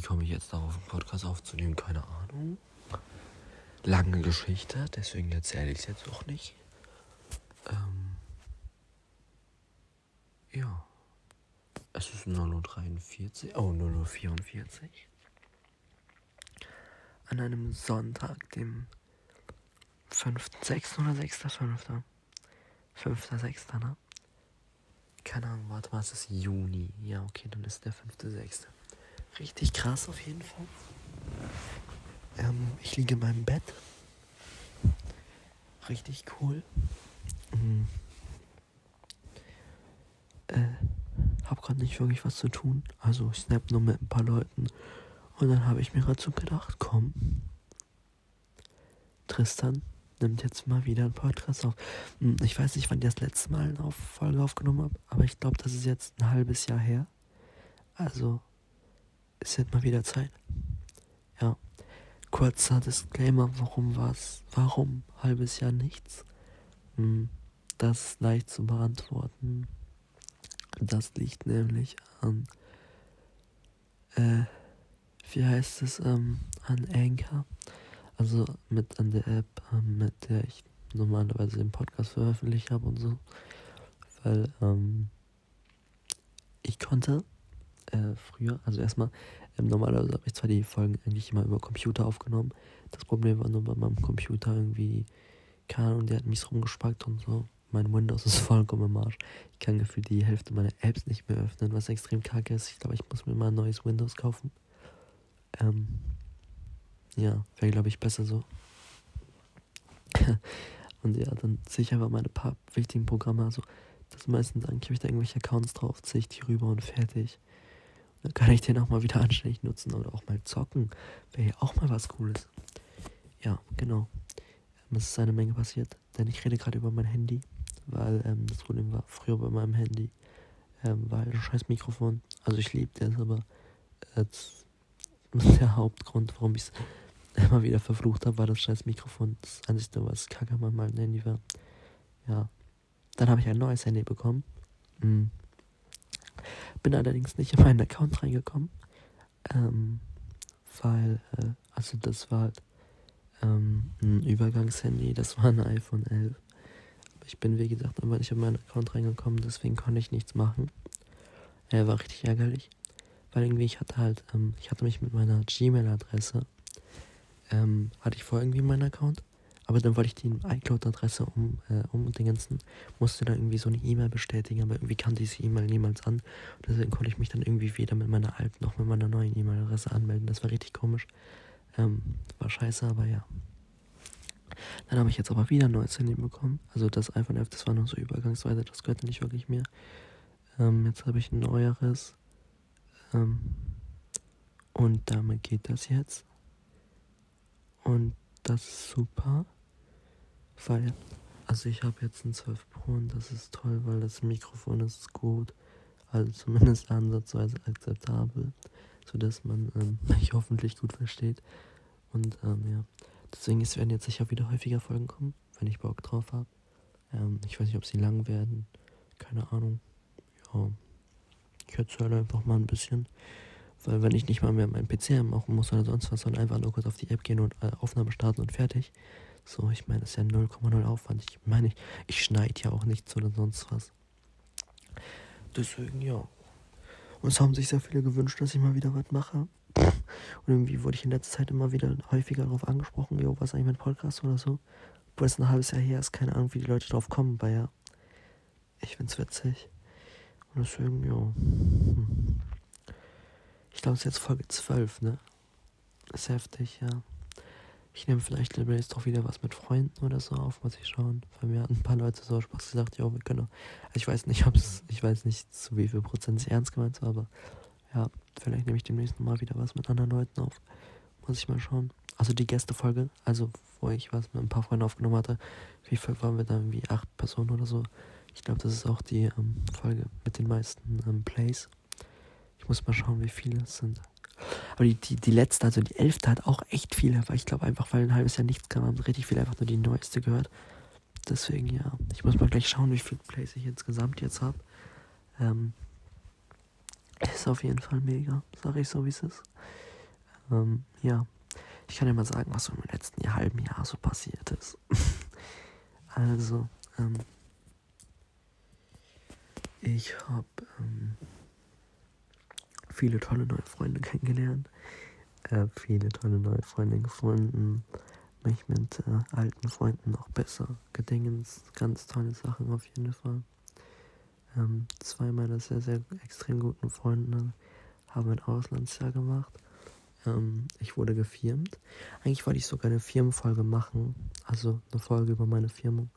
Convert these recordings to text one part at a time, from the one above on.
wie komme ich jetzt darauf, einen Podcast aufzunehmen? Keine Ahnung. Lange Geschichte, deswegen erzähle ich es jetzt auch nicht. Ähm, ja. Es ist 0.43 Uhr, oh, 0.44 Uhr. An einem Sonntag, dem 5.6. oder 6.5. 5.6. ne? Keine Ahnung, warte mal, es ist Juni. Ja, okay, dann ist der 5.6. Richtig krass auf jeden Fall. Ähm, ich liege in meinem Bett. Richtig cool. Mhm. Äh, hab gerade nicht wirklich was zu tun. Also ich snap nur mit ein paar Leuten. Und dann habe ich mir so gedacht, komm. Tristan nimmt jetzt mal wieder einen Podcast auf. Hm, ich weiß nicht, wann ich das letzte Mal eine Folge aufgenommen habe, aber ich glaube, das ist jetzt ein halbes Jahr her. Also ist jetzt mal wieder Zeit. Ja. Kurzer Disclaimer, warum war's? Warum halbes Jahr nichts? Hm, das ist leicht zu beantworten. Das liegt nämlich an, äh, wie heißt es, ähm, an Anchor. Also mit an der App, ähm, mit der ich normalerweise den Podcast veröffentlicht habe und so. Weil, ähm, ich konnte äh, früher, also erstmal, ähm, normalerweise habe ich zwar die Folgen eigentlich immer über Computer aufgenommen. Das Problem war nur bei meinem Computer irgendwie, keine Ahnung, der hat mich rumgespackt und so. Mein Windows ist vollkommen im Arsch. Ich kann für die Hälfte meiner Apps nicht mehr öffnen, was extrem kacke ist. Ich glaube, ich muss mir mal ein neues Windows kaufen. Ähm, ja, wäre, glaube ich, besser so. und ja, dann ziehe ich einfach meine paar wichtigen Programme. Also, das meistens habe ich da irgendwelche Accounts drauf, ziehe ich die rüber und fertig. Dann kann ich den auch mal wieder anständig nutzen oder auch mal zocken. Wäre ja auch mal was Cooles. Ja, genau. Es ist eine Menge passiert, denn ich rede gerade über mein Handy, weil ähm, das Problem war früher bei meinem Handy, ähm, war ein scheiß Mikrofon. Also ich liebe das, aber äh, der Hauptgrund, warum ich es immer wieder verflucht habe, war das scheiß Mikrofon. Das Einzige, was kacke an meinem Handy war. Ja. Dann habe ich ein neues Handy bekommen. Mhm. Bin allerdings nicht in meinen Account reingekommen. Ähm, weil, äh, also das war halt ähm, ein Übergangshandy, das war ein iPhone 11. Aber ich bin, wie gesagt, einfach nicht in meinen Account reingekommen, deswegen konnte ich nichts machen. Er äh, war richtig ärgerlich. Weil irgendwie, ich hatte halt, ähm, ich hatte mich mit meiner Gmail-Adresse, ähm, hatte ich vorher irgendwie meinen Account. Aber dann wollte ich die iCloud-Adresse um, äh, umdingensen, musste dann irgendwie so eine E-Mail bestätigen, aber irgendwie kam diese E-Mail niemals an. Und deswegen konnte ich mich dann irgendwie weder mit meiner alten noch mit meiner neuen E-Mail-Adresse anmelden. Das war richtig komisch. Ähm, war scheiße, aber ja. Dann habe ich jetzt aber wieder ein neues Handy bekommen. Also das iPhone 11, das war nur so übergangsweise, das gehörte nicht wirklich mehr. Ähm, jetzt habe ich ein neueres. Ähm, und damit geht das jetzt. Und das ist super. Weil, also ich habe jetzt ein 12 Pro und das ist toll, weil das Mikrofon ist gut. Also zumindest ansatzweise akzeptabel, sodass man ähm, mich hoffentlich gut versteht. Und ähm, ja, deswegen es werden jetzt sicher wieder häufiger Folgen kommen, wenn ich Bock drauf habe. Ähm, ich weiß nicht, ob sie lang werden. Keine Ahnung. Ja, ich erzähle einfach mal ein bisschen. Weil wenn ich nicht mal mehr meinen PC machen muss oder sonst was, sondern einfach nur kurz auf die App gehen und äh, Aufnahme starten und fertig, so, ich meine, das ist ja 0,0 Aufwand. Ich meine, ich, ich schneide ja auch nichts oder sonst was. Deswegen, ja. Und es haben sich sehr viele gewünscht, dass ich mal wieder was mache. Und irgendwie wurde ich in letzter Zeit immer wieder häufiger darauf angesprochen, jo, was eigentlich mit Podcast oder so. Obwohl es ein halbes Jahr her ist, keine Ahnung, wie die Leute drauf kommen, weil ja. Ich find's witzig. Und deswegen, ja. Ich glaube, es ist jetzt Folge 12, ne? Ist heftig, ja. Ich nehme vielleicht demnächst auch wieder was mit Freunden oder so auf, muss ich schauen. Weil mir hatten ein paar Leute so Spaß gesagt, ja, wir können. Auch. Ich weiß nicht, ob es, ich weiß nicht, zu wie viel Prozent es ernst gemeint war, aber ja, vielleicht nehme ich demnächst mal wieder was mit anderen Leuten auf. Muss ich mal schauen. Also die Gästefolge, also wo ich was mit ein paar Freunden aufgenommen hatte, wie viel waren wir da? Wie acht Personen oder so. Ich glaube, das ist auch die ähm, Folge mit den meisten ähm, Plays. Ich muss mal schauen, wie viele es sind. Aber die, die, die letzte, also die elfte, hat auch echt viele, weil ich glaube einfach, weil ein halbes Jahr nichts kam, haben richtig viele einfach nur die neueste gehört. Deswegen, ja. Ich muss mal gleich schauen, wie viele Plays ich insgesamt jetzt habe. Ähm, ist auf jeden Fall mega, sag ich so, wie es ist. Ähm, ja, ich kann ja mal sagen, was so im letzten Jahr, halben Jahr so passiert ist. also, ähm, ich habe ähm, viele tolle neue Freunde kennengelernt, äh, viele tolle neue Freunde gefunden, mich mit äh, alten Freunden noch besser gedingens, ganz tolle Sachen auf jeden Fall. Ähm, zwei meiner sehr, sehr extrem guten Freunde haben ein Auslandsjahr gemacht. Ähm, ich wurde gefirmt. Eigentlich wollte ich sogar eine Firmenfolge machen, also eine Folge über meine Firmung.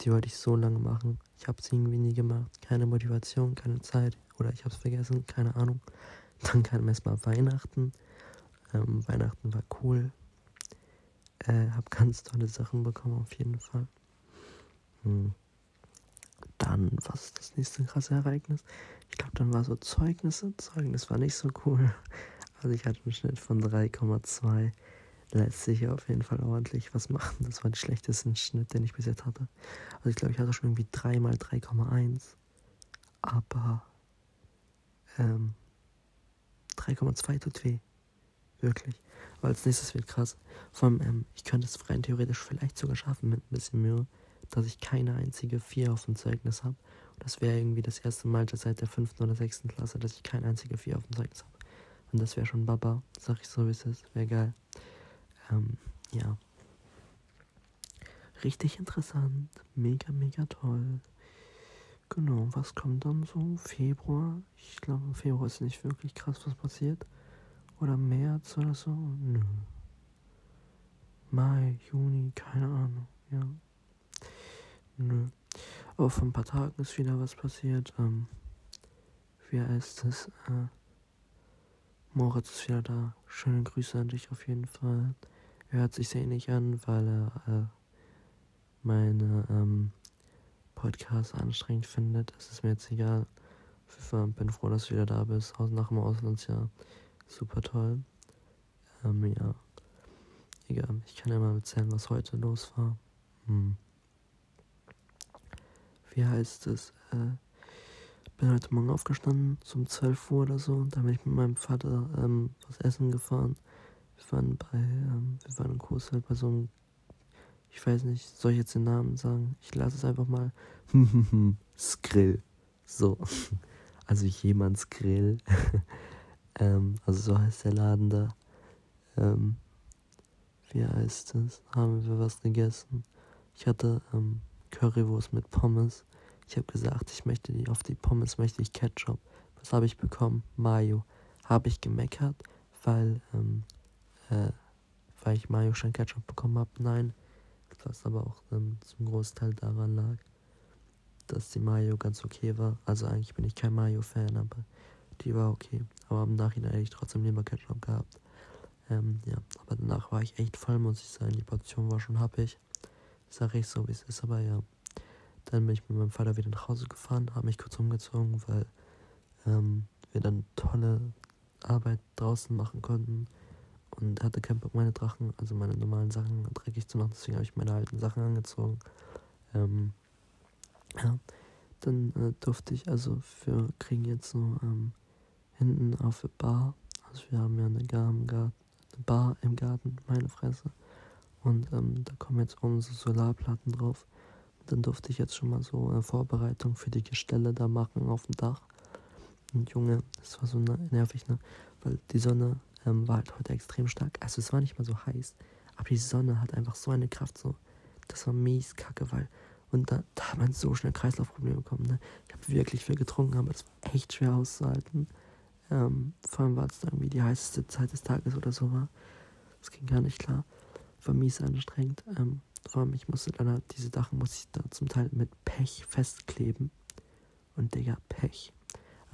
Die wollte ich so lange machen. Ich habe es irgendwie nie gemacht. Keine Motivation, keine Zeit. Oder ich habe es vergessen, keine Ahnung. Dann kam erstmal Weihnachten. Ähm, Weihnachten war cool. Äh, habe ganz tolle Sachen bekommen, auf jeden Fall. Hm. Dann, was ist das nächste krasse Ereignis? Ich glaube, dann war so Zeugnisse. Zeugnis war nicht so cool. Also ich hatte einen Schnitt von 3,2 lässt sich auf jeden Fall ordentlich was machen. Das war der schlechteste Schnitt, den ich bis jetzt hatte. Also ich glaube, ich hatte schon irgendwie 3 mal 3,1. Aber ähm, 3,2 tut weh. Wirklich. Aber als nächstes wird krass. Vor allem, ähm, ich könnte es rein theoretisch vielleicht sogar schaffen mit ein bisschen Mühe, dass ich keine einzige 4 auf dem Zeugnis habe. Das wäre irgendwie das erste Mal seit der 5. oder 6. Klasse, dass ich keine einzige 4 auf dem Zeugnis habe. Und das wäre schon Baba, sag ich so wie es ist. Wäre geil. Ähm, ja. Richtig interessant. Mega, mega toll. Genau, was kommt dann so? Februar? Ich glaube, im Februar ist nicht wirklich krass, was passiert. Oder März oder so? Nö. Mai, Juni, keine Ahnung, ja. Nö. Aber vor ein paar Tagen ist wieder was passiert. Ähm, wie heißt es? Äh, Moritz ist wieder da. Schöne Grüße an dich auf jeden Fall. Er hört sich sehr ähnlich an, weil er äh, meine ähm, Podcasts anstrengend findet. Ist mir jetzt egal. Ich bin froh, dass du wieder da bist. Nach dem Auslandsjahr. Super toll. Ähm, ja. Egal. Ich kann ja mal erzählen, was heute los war. Hm. Wie heißt es? Äh, bin heute Morgen aufgestanden, um 12 Uhr oder so. Da bin ich mit meinem Vater ähm, was essen gefahren. Wir waren bei, ähm, wir waren in Coesfeld halt bei so einem, ich weiß nicht, soll ich jetzt den Namen sagen? Ich lasse es einfach mal. Skrill. So. Also jemands Grill. ähm, also so heißt der Laden da. Ähm, wie heißt es? Haben wir was gegessen? Ich hatte ähm, Currywurst mit Pommes. Ich habe gesagt, ich möchte die auf die Pommes möchte ich Ketchup. Was habe ich bekommen? Mayo. Habe ich gemeckert, weil ähm, äh, weil ich Mayo statt Ketchup bekommen habe. Nein, was aber auch ähm, zum Großteil daran lag, dass die Mayo ganz okay war. Also eigentlich bin ich kein Mayo-Fan, aber die war okay. Aber im Nachhinein hätte ich trotzdem lieber Ketchup gehabt. Ähm, ja, aber danach war ich echt voll, muss ich sagen. Die Portion war schon happig. Sag ich so, wie es ist, aber ja. Dann bin ich mit meinem Vater wieder nach Hause gefahren, habe mich kurz umgezogen, weil ähm, wir dann tolle Arbeit draußen machen konnten und hatte keinen Bock, meine Drachen, also meine normalen Sachen dreckig zu machen. Deswegen habe ich meine alten Sachen angezogen. Ähm, ja, dann äh, durfte ich, also wir kriegen jetzt so ähm, hinten auf der Bar, also wir haben ja eine, eine Bar im Garten, meine Fresse. Und ähm, da kommen jetzt unsere Solarplatten drauf. Und dann durfte ich jetzt schon mal so eine Vorbereitung für die Gestelle da machen auf dem Dach. Und Junge, das war so nervig, ne? Weil die Sonne ähm, war halt heute extrem stark. Also es war nicht mal so heiß, aber die Sonne hat einfach so eine Kraft, so. Das war mies kacke, weil. Und da, da hat man so schnell Kreislaufprobleme bekommen. Ne? Ich habe wirklich viel getrunken, aber es war echt schwer auszuhalten. Ähm, vor allem, weil es irgendwie die heißeste Zeit des Tages oder so war. Das ging gar nicht klar. War mies anstrengend. Ähm, vor allem, ich musste dann halt, diese Sachen musste ich da zum Teil mit Pech festkleben. Und Digga, Pech.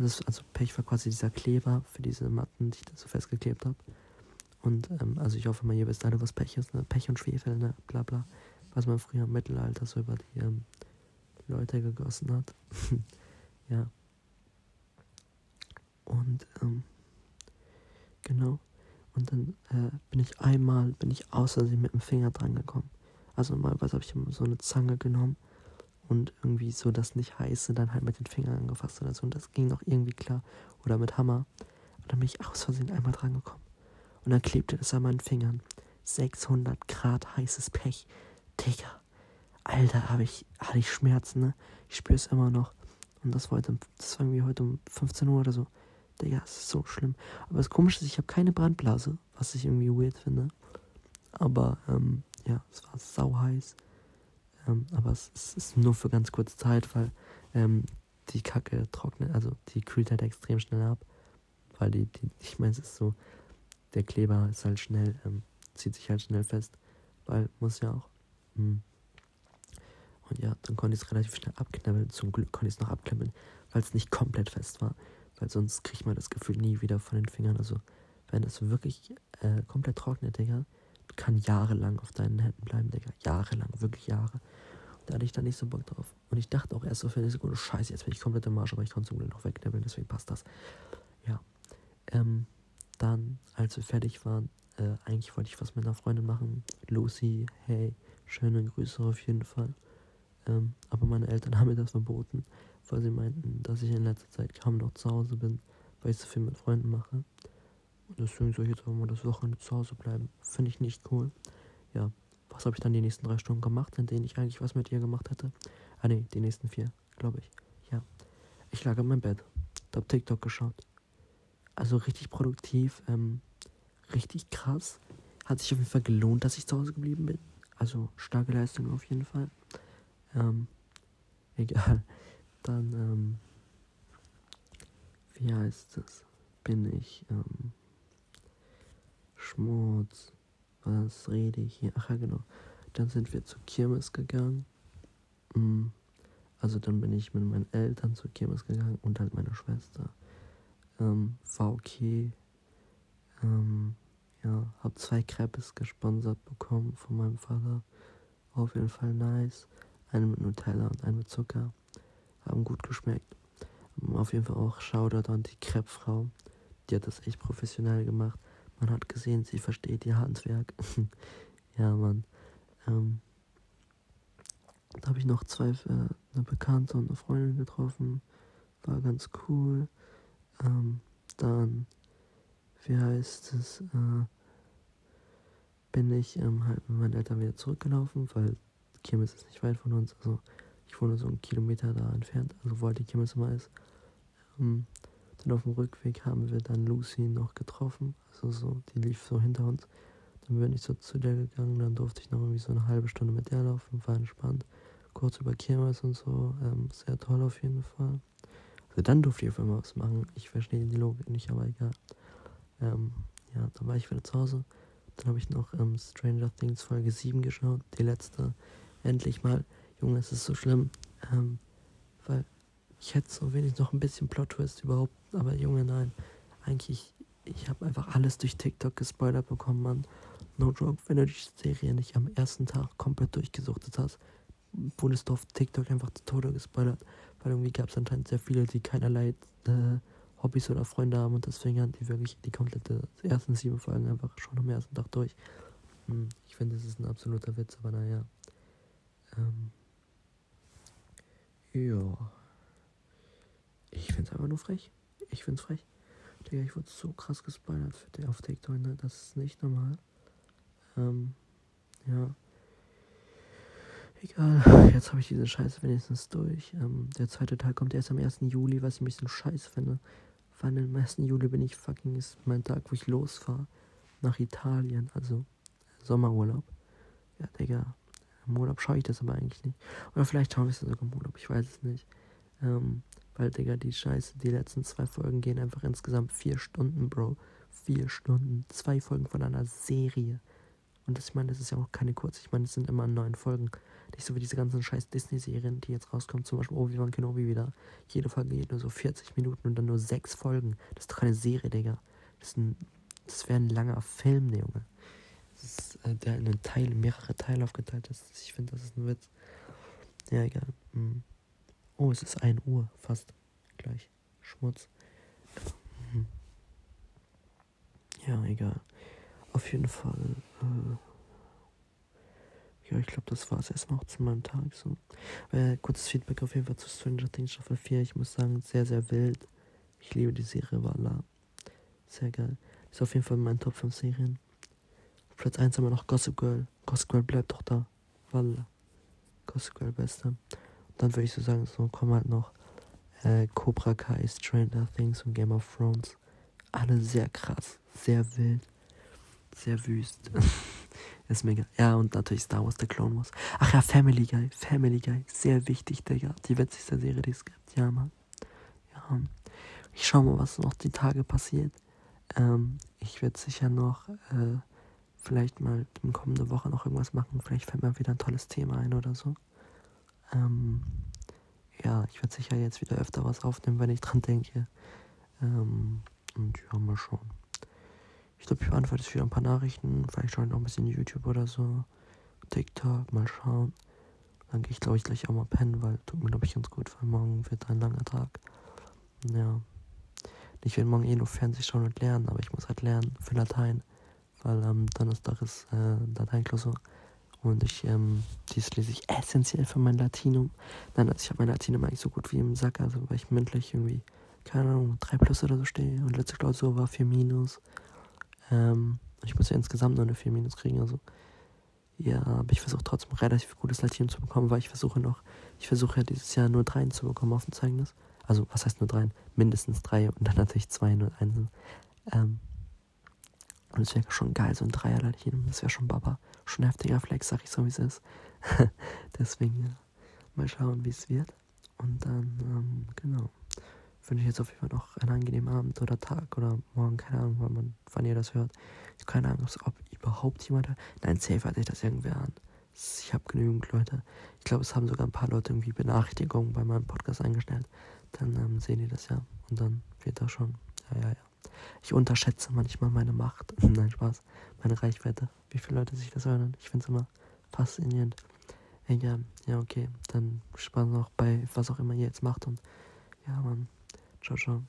Also, also Pech war quasi dieser Kleber für diese Matten, die ich da so festgeklebt habe. Und ähm, also ich hoffe mal, ihr wisst alle, was Pech ist, ne? Pech und Schwefel, ne? Bla bla. Was man früher im Mittelalter so über die ähm, Leute gegossen hat. ja. Und ähm, genau. Und dann äh, bin ich einmal, bin ich außersehen mit dem Finger dran gekommen. Also normalerweise habe ich so eine Zange genommen und irgendwie so das nicht heiße dann halt mit den Fingern angefasst oder so. Und das ging noch irgendwie klar. Oder mit Hammer. Und dann bin ich aus Versehen einmal dran gekommen. Und dann klebte es an meinen Fingern. 600 Grad heißes Pech. Digga. Alter, hab ich, hatte ich Schmerzen, ne? Ich spüre es immer noch. Und das war, heute, das war irgendwie heute um 15 Uhr oder so. Digga, es ist so schlimm. Aber das Komische ist, ich habe keine Brandblase, was ich irgendwie weird finde. Aber, ähm, ja, es war sau heiß. Ähm, aber es, es, ist nur für ganz kurze Zeit, weil ähm, die Kacke trocknet, also die kühlt halt extrem schnell ab. Weil die, die ich meine, es ist so, der Kleber ist halt schnell, ähm, zieht sich halt schnell fest, weil muss ja auch. Hm. Und ja, dann konnte ich es relativ schnell abknabbeln. Zum Glück konnte ich es noch abknabbeln, weil es nicht komplett fest war. Weil sonst kriegt man das Gefühl nie wieder von den Fingern. Also, wenn es wirklich äh, komplett trocknet, Digga, kann jahrelang auf deinen Händen bleiben, Digga. Jahrelang, wirklich Jahre. Da hatte ich dann nicht so Bock drauf. Und ich dachte auch erst so für eine Sekunde, scheiße, jetzt bin ich komplett im Marsch, aber ich konnte zum Glück noch wegknabbeln, deswegen passt das. Ja. Ähm, dann, als wir fertig waren, äh, eigentlich wollte ich was mit einer Freundin machen. Lucy, hey, schöne Grüße auf jeden Fall. Ähm, aber meine Eltern haben mir das verboten, weil sie meinten, dass ich in letzter Zeit kaum noch zu Hause bin, weil ich so viel mit Freunden mache. Deswegen soll ich jetzt auch mal das Wochenende zu Hause bleiben. Finde ich nicht cool. Ja, was habe ich dann die nächsten drei Stunden gemacht, in denen ich eigentlich was mit ihr gemacht hätte? Ah ne, die nächsten vier, glaube ich. Ja. Ich lag in meinem Bett, hab TikTok geschaut. Also richtig produktiv, ähm, richtig krass. Hat sich auf jeden Fall gelohnt, dass ich zu Hause geblieben bin. Also starke Leistung auf jeden Fall. Ähm, egal. Dann, ähm, wie heißt es? Bin ich, ähm, Schmutz. Was rede ich hier? Ach ja, genau. Dann sind wir zur Kirmes gegangen. Mm. Also dann bin ich mit meinen Eltern zur Kirmes gegangen und halt meiner Schwester. Ähm, war okay. Ähm, ja, hab zwei Crepes gesponsert bekommen von meinem Vater. Auf jeden Fall nice. Eine mit Nutella und eine mit Zucker. Haben gut geschmeckt. Auf jeden Fall auch Shoutout an die Crepe-Frau. Die hat das echt professionell gemacht. Man hat gesehen, sie versteht ihr Handwerk. ja, Mann. Ähm, da habe ich noch zwei, äh, eine Bekannte und eine Freundin getroffen. War ganz cool. Ähm, dann, wie heißt es, äh, bin ich ähm, halt mit meinen Eltern wieder zurückgelaufen, weil Kirmes ist nicht weit von uns. Also ich wohne so einen Kilometer da entfernt, also wo halt die Kirmes immer ist. Ähm, dann auf dem Rückweg haben wir dann Lucy noch getroffen. Also so, die lief so hinter uns. Dann bin ich so zu der gegangen, dann durfte ich noch irgendwie so eine halbe Stunde mit der laufen, war entspannt. Kurz über Kirmes und so, ähm, sehr toll auf jeden Fall. Also dann durfte ich auf einmal was machen. Ich verstehe die Logik nicht, aber egal. Ähm, ja, dann war ich wieder zu Hause. Dann habe ich noch ähm, Stranger Things Folge 7 geschaut, die letzte. Endlich mal. Junge, es ist so schlimm. Ähm, weil ich hätte so wenig noch ein bisschen Plot-Twist überhaupt, aber Junge, nein. Eigentlich, ich habe einfach alles durch TikTok gespoilert bekommen, Mann. No joke, wenn du die Serie nicht am ersten Tag komplett durchgesuchtet hast, wurdest du auf TikTok einfach zu Tode gespoilert. Weil irgendwie gab es anscheinend sehr viele, die keinerlei äh, Hobbys oder Freunde haben und deswegen haben die wirklich die komplette ersten sieben Folgen einfach schon am ersten Tag durch. Hm, ich finde, das ist ein absoluter Witz, aber naja. Ähm, ja. Ich finde es einfach nur frech. Ich finde es frech. Digga, ich wurde so krass gespoilert für die auf TikTok, ne? Das ist nicht normal. Ähm, ja. Egal, jetzt habe ich diese Scheiße wenigstens durch. Ähm, der zweite Teil kommt erst am 1. Juli, was ich ein bisschen scheiße finde. Weil am 1. Juli bin ich fucking, ist mein Tag, wo ich losfahre. Nach Italien, also Sommerurlaub. Ja, Digga, im Urlaub schaue ich das aber eigentlich nicht. Oder vielleicht schaue ich es sogar im Urlaub, ich weiß es nicht. Ähm, weil, Digga, die Scheiße, die letzten zwei Folgen gehen einfach insgesamt vier Stunden, Bro. Vier Stunden. Zwei Folgen von einer Serie. Und das, ich meine, das ist ja auch keine kurze. Ich meine, es sind immer neun Folgen. Nicht so wie diese ganzen scheiß Disney-Serien, die jetzt rauskommen. Zum Beispiel Obi-Wan Kenobi wieder. Jede Folge geht nur so 40 Minuten und dann nur sechs Folgen. Das ist doch keine Serie, Digga. Das, das wäre ein langer Film, ne, Junge. Ist, äh, der in einen Teil, mehrere Teile aufgeteilt ist. Ich finde, das ist ein Witz. Ja, egal. Mhm. Oh, es ist 1 Uhr, fast gleich. Schmutz. Mhm. Ja, egal. Auf jeden Fall. Äh, ja, ich glaube, das war es erstmal auch zu meinem Tag. So. Äh, kurzes Feedback auf jeden Fall zu Stranger Things Staffel 4. Ich muss sagen, sehr, sehr wild. Ich liebe die Serie, Walla. Sehr geil. Ist auf jeden Fall mein Top 5 Serien. Platz 1 haben wir noch Gossip Girl. Gossip Girl bleibt doch da. Walla. Gossip Girl beste. Dann würde ich so sagen, so kommen halt noch äh, Cobra Kai, Stranger Things und Game of Thrones. Alle sehr krass, sehr wild, sehr wüst. ist mega. Ja, und natürlich Star Wars, der Clone Wars. Ach ja, Family Guy, Family Guy. Sehr wichtig, Digga. Die witzigste Serie, die es gibt. Ja, Mann. Ja. Ich schau mal, was noch die Tage passiert. Ähm, ich werde sicher noch äh, vielleicht mal in kommende Woche noch irgendwas machen. Vielleicht fällt mir wieder ein tolles Thema ein oder so. Ähm, ja, ich werde sicher jetzt wieder öfter was aufnehmen, wenn ich dran denke. Ähm, und ja, mal schauen. Ich glaube, ich beantworte jetzt wieder ein paar Nachrichten. Vielleicht schaue ich noch ein bisschen YouTube oder so. TikTok, mal schauen. Dann gehe ich, glaube ich, gleich auch mal pennen, weil tut mir, glaube ich, ganz gut, weil morgen wird ein langer Tag. Ja. Ich werde morgen eh nur Fernseh schauen und lernen, aber ich muss halt lernen für Latein, weil ähm, Donnerstag ist äh, Lateinklausur. Und ich, ähm, dies lese ich essentiell für mein Latinum. Nein, also ich habe mein Latinum eigentlich so gut wie im Sack, also weil ich mündlich irgendwie, keine Ahnung, 3 plus oder so stehe. Und letzte Klausur war 4 minus. Ähm, ich muss ja insgesamt nur eine 4 minus kriegen, also. Ja, aber ich versuche trotzdem relativ gutes Latinum zu bekommen, weil ich versuche noch, ich versuche ja dieses Jahr nur 3 zu bekommen auf dem Zeugnis. Also, was heißt nur 3? Mindestens 3 und dann natürlich 2 und 1. Ähm, und es wäre schon geil, so ein Dreier-Latinum, das wäre schon Baba schon heftiger Flex, sag ich so, wie es ist. Deswegen, ja, mal schauen, wie es wird. Und dann, ähm, genau, wünsche ich jetzt auf jeden Fall noch einen angenehmen Abend oder Tag oder morgen, keine Ahnung, wann, man, wann ihr das hört. Ich habe keine Ahnung, ob überhaupt jemand hört. Nein, safe hat sich das irgendwer an. Ich habe genügend Leute. Ich glaube, es haben sogar ein paar Leute irgendwie Benachrichtigungen bei meinem Podcast eingestellt. Dann ähm, sehen die das ja. Und dann wird das schon. Ja, ja, ja. Ich unterschätze manchmal meine Macht. Nein, Spaß. Meine Reichweite. Wie viele Leute sich das hören. Ich finde es immer faszinierend. Ja, ja, okay. Dann Spaß noch bei was auch immer ihr jetzt macht. Und ja, Mann. Ciao, ciao.